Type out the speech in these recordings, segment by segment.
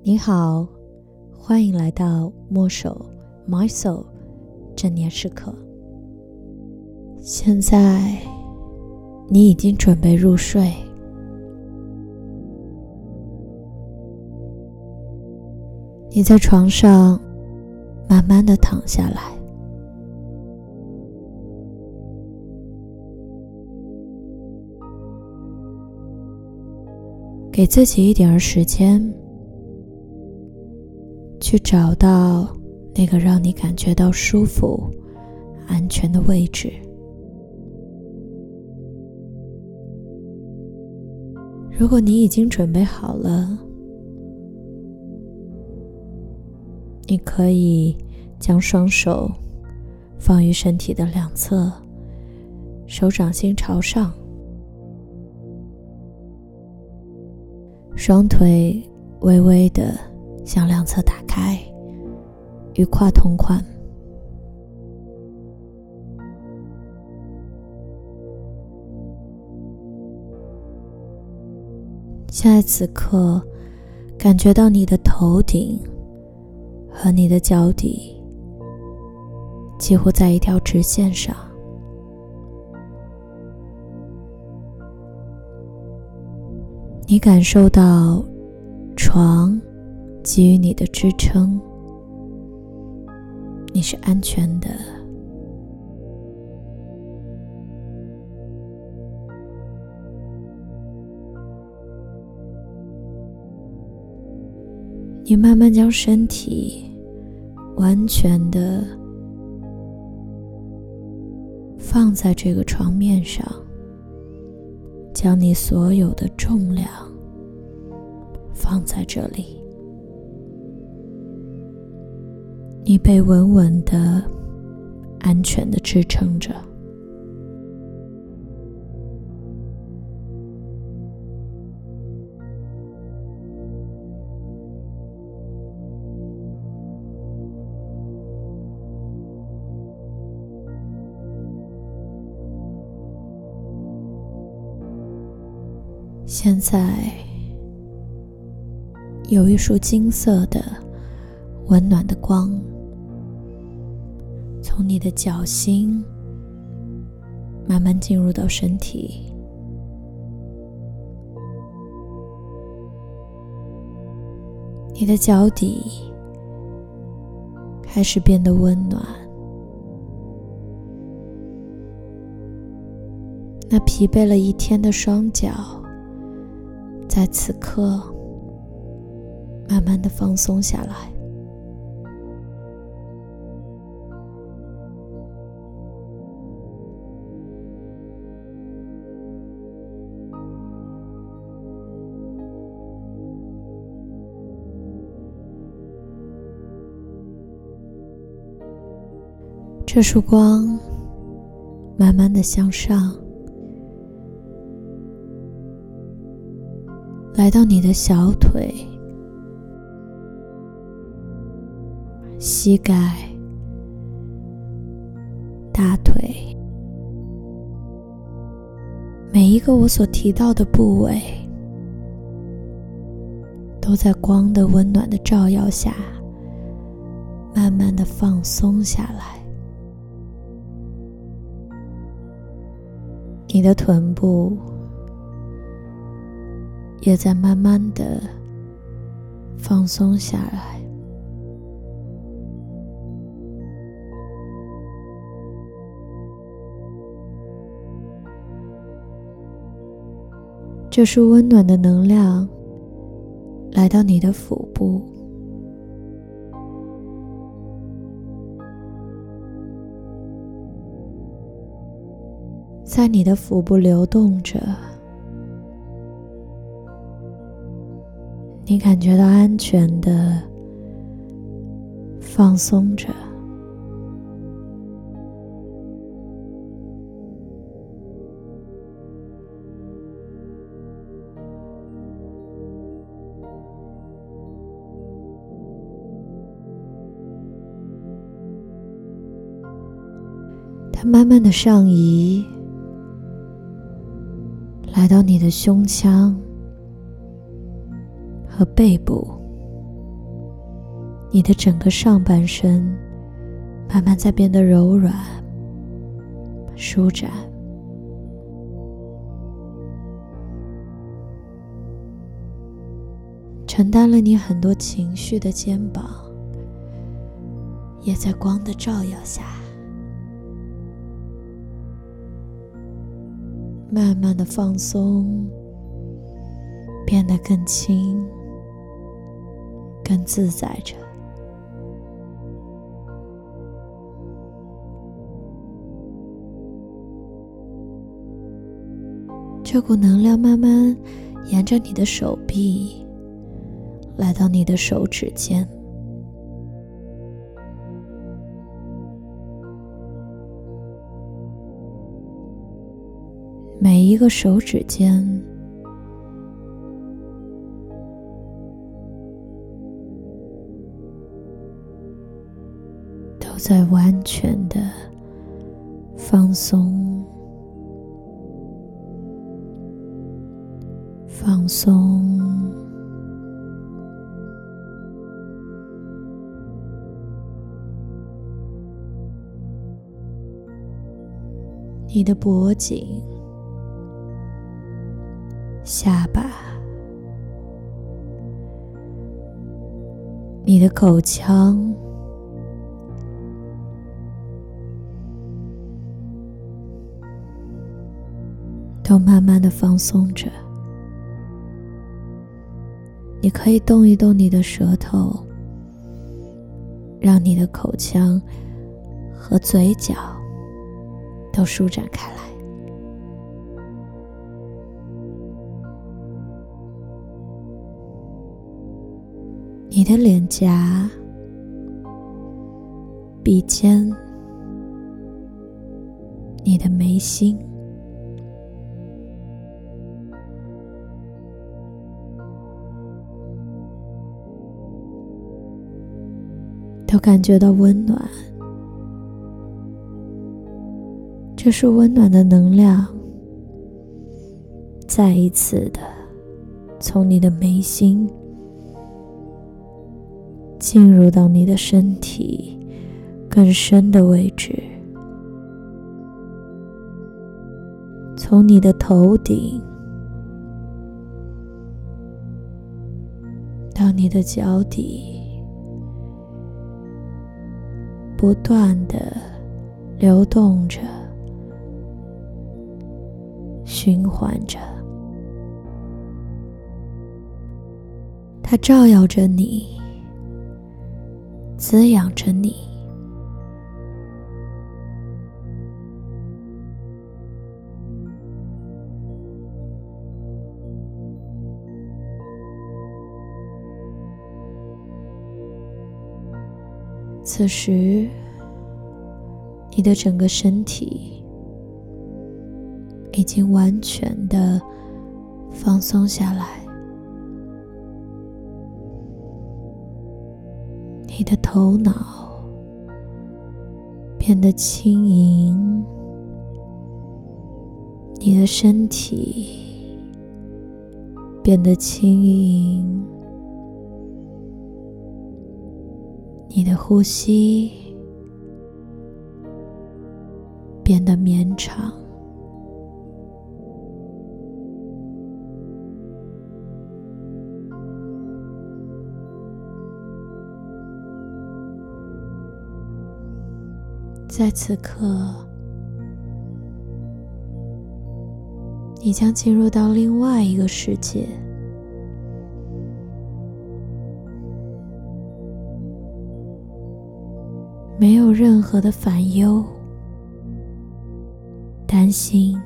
你好，欢迎来到墨守 My Soul 正念时刻。现在你已经准备入睡，你在床上慢慢的躺下来，给自己一点儿时间。去找到那个让你感觉到舒服、安全的位置。如果你已经准备好了，你可以将双手放于身体的两侧，手掌心朝上，双腿微微的。向两侧打开，与胯同宽。现在此刻，感觉到你的头顶和你的脚底几乎在一条直线上。你感受到床。给予你的支撑，你是安全的。你慢慢将身体完全的放在这个床面上，将你所有的重量放在这里。你被稳稳的、安全的支撑着。现在有一束金色的、温暖的光。从你的脚心慢慢进入到身体，你的脚底开始变得温暖，那疲惫了一天的双脚在此刻慢慢的放松下来。这束光慢慢的向上，来到你的小腿、膝盖、大腿，每一个我所提到的部位，都在光的温暖的照耀下，慢慢的放松下来。你的臀部也在慢慢的放松下来，这束温暖的能量来到你的腹部。在你的腹部流动着，你感觉到安全的放松着，它慢慢的上移。到你的胸腔和背部，你的整个上半身慢慢在变得柔软、舒展。承担了你很多情绪的肩膀，也在光的照耀下，慢慢的放松，变得更轻、更自在着。这股能量慢慢沿着你的手臂。来到你的手指间，每一个手指间都在完全的放松，放松。你的脖颈、下巴、你的口腔，都慢慢的放松着。你可以动一动你的舌头，让你的口腔和嘴角。都舒展开来，你的脸颊、鼻尖、你的眉心，都感觉到温暖。这是温暖的能量，再一次的从你的眉心进入到你的身体更深的位置，从你的头顶到你的脚底，不断的流动着。循环着，它照耀着你，滋养着你。此时，你的整个身体。已经完全的放松下来，你的头脑变得轻盈，你的身体变得轻盈，你的呼吸变得绵长。在此刻，你将进入到另外一个世界，没有任何的烦忧、担心，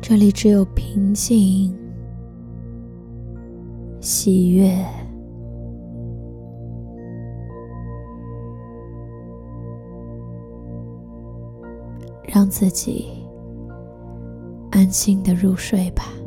这里只有平静、喜悦。让自己安心的入睡吧。